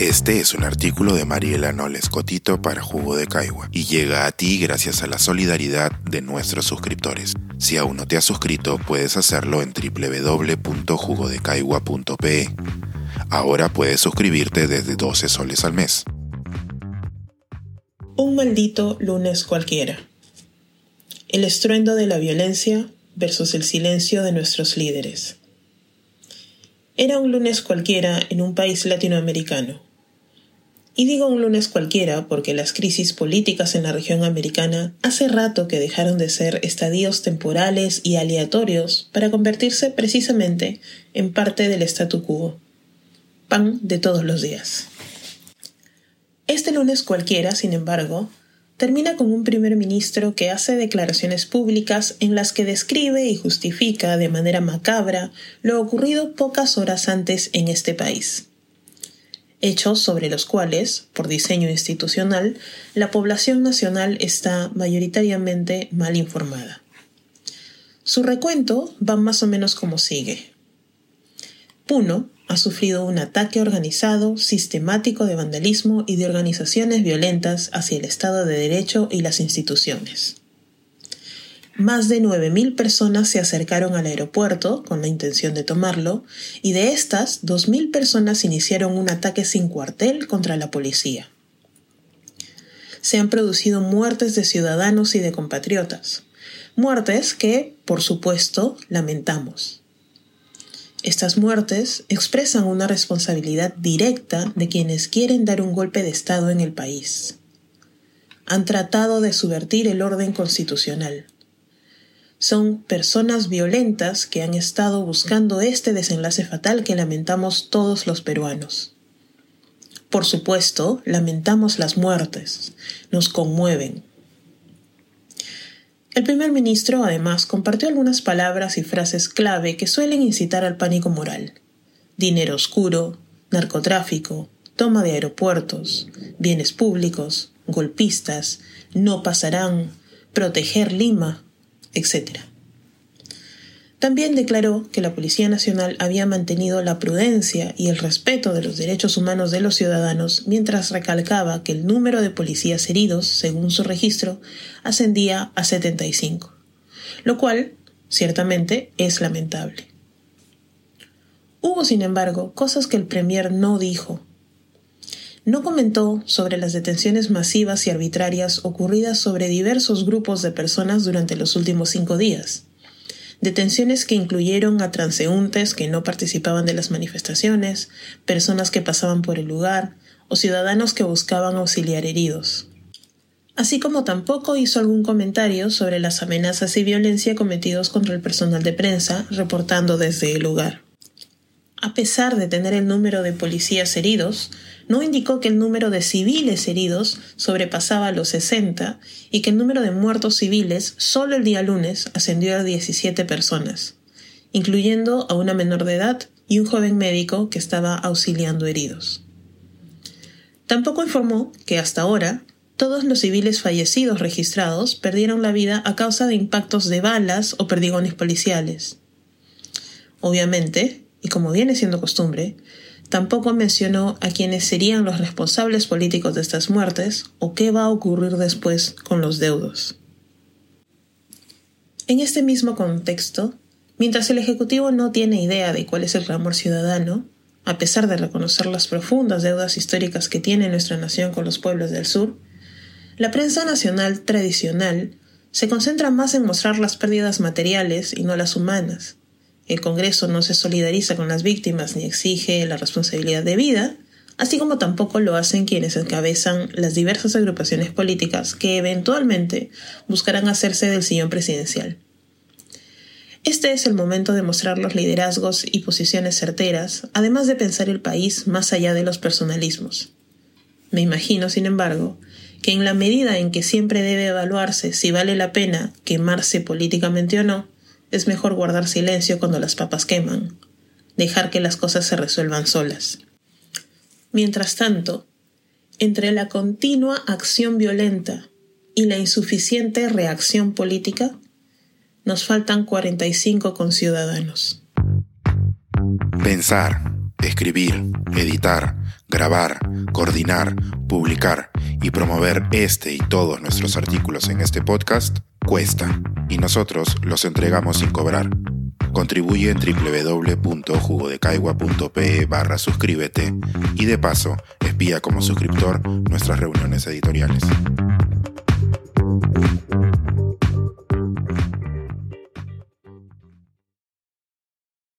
Este es un artículo de Mariela Noles Cotito para Jugo de Caigua y llega a ti gracias a la solidaridad de nuestros suscriptores. Si aún no te has suscrito, puedes hacerlo en www.jugodecaigua.pe. Ahora puedes suscribirte desde 12 soles al mes. Un maldito lunes cualquiera. El estruendo de la violencia versus el silencio de nuestros líderes. Era un lunes cualquiera en un país latinoamericano y digo un lunes cualquiera porque las crisis políticas en la región americana hace rato que dejaron de ser estadios temporales y aleatorios para convertirse precisamente en parte del statu quo. Pan de todos los días. Este lunes cualquiera, sin embargo, termina con un primer ministro que hace declaraciones públicas en las que describe y justifica de manera macabra lo ocurrido pocas horas antes en este país hechos sobre los cuales, por diseño institucional, la población nacional está mayoritariamente mal informada. Su recuento va más o menos como sigue. Puno ha sufrido un ataque organizado, sistemático de vandalismo y de organizaciones violentas hacia el Estado de Derecho y las instituciones. Más de 9.000 personas se acercaron al aeropuerto con la intención de tomarlo y de estas 2.000 personas iniciaron un ataque sin cuartel contra la policía. Se han producido muertes de ciudadanos y de compatriotas, muertes que, por supuesto, lamentamos. Estas muertes expresan una responsabilidad directa de quienes quieren dar un golpe de Estado en el país. Han tratado de subvertir el orden constitucional son personas violentas que han estado buscando este desenlace fatal que lamentamos todos los peruanos. Por supuesto, lamentamos las muertes, nos conmueven. El primer ministro, además, compartió algunas palabras y frases clave que suelen incitar al pánico moral. Dinero oscuro, narcotráfico, toma de aeropuertos, bienes públicos, golpistas, no pasarán, proteger Lima, etc. También declaró que la Policía Nacional había mantenido la prudencia y el respeto de los derechos humanos de los ciudadanos mientras recalcaba que el número de policías heridos, según su registro, ascendía a 75, lo cual, ciertamente, es lamentable. Hubo, sin embargo, cosas que el Premier no dijo no comentó sobre las detenciones masivas y arbitrarias ocurridas sobre diversos grupos de personas durante los últimos cinco días. Detenciones que incluyeron a transeúntes que no participaban de las manifestaciones, personas que pasaban por el lugar o ciudadanos que buscaban auxiliar heridos. Así como tampoco hizo algún comentario sobre las amenazas y violencia cometidos contra el personal de prensa, reportando desde el lugar. A pesar de tener el número de policías heridos, no indicó que el número de civiles heridos sobrepasaba los 60 y que el número de muertos civiles solo el día lunes ascendió a 17 personas, incluyendo a una menor de edad y un joven médico que estaba auxiliando heridos. Tampoco informó que hasta ahora todos los civiles fallecidos registrados perdieron la vida a causa de impactos de balas o perdigones policiales. Obviamente, y como viene siendo costumbre, tampoco mencionó a quienes serían los responsables políticos de estas muertes o qué va a ocurrir después con los deudos. En este mismo contexto, mientras el Ejecutivo no tiene idea de cuál es el clamor ciudadano, a pesar de reconocer las profundas deudas históricas que tiene nuestra nación con los pueblos del sur, la prensa nacional tradicional se concentra más en mostrar las pérdidas materiales y no las humanas, el Congreso no se solidariza con las víctimas ni exige la responsabilidad de vida, así como tampoco lo hacen quienes encabezan las diversas agrupaciones políticas que eventualmente buscarán hacerse del sillón presidencial. Este es el momento de mostrar los liderazgos y posiciones certeras, además de pensar el país más allá de los personalismos. Me imagino, sin embargo, que en la medida en que siempre debe evaluarse si vale la pena quemarse políticamente o no, es mejor guardar silencio cuando las papas queman, dejar que las cosas se resuelvan solas. Mientras tanto, entre la continua acción violenta y la insuficiente reacción política, nos faltan 45 conciudadanos. Pensar, escribir, editar, Grabar, coordinar, publicar y promover este y todos nuestros artículos en este podcast cuesta y nosotros los entregamos sin cobrar. Contribuye en www.jugodecaigua.pe barra suscríbete y de paso espía como suscriptor nuestras reuniones editoriales.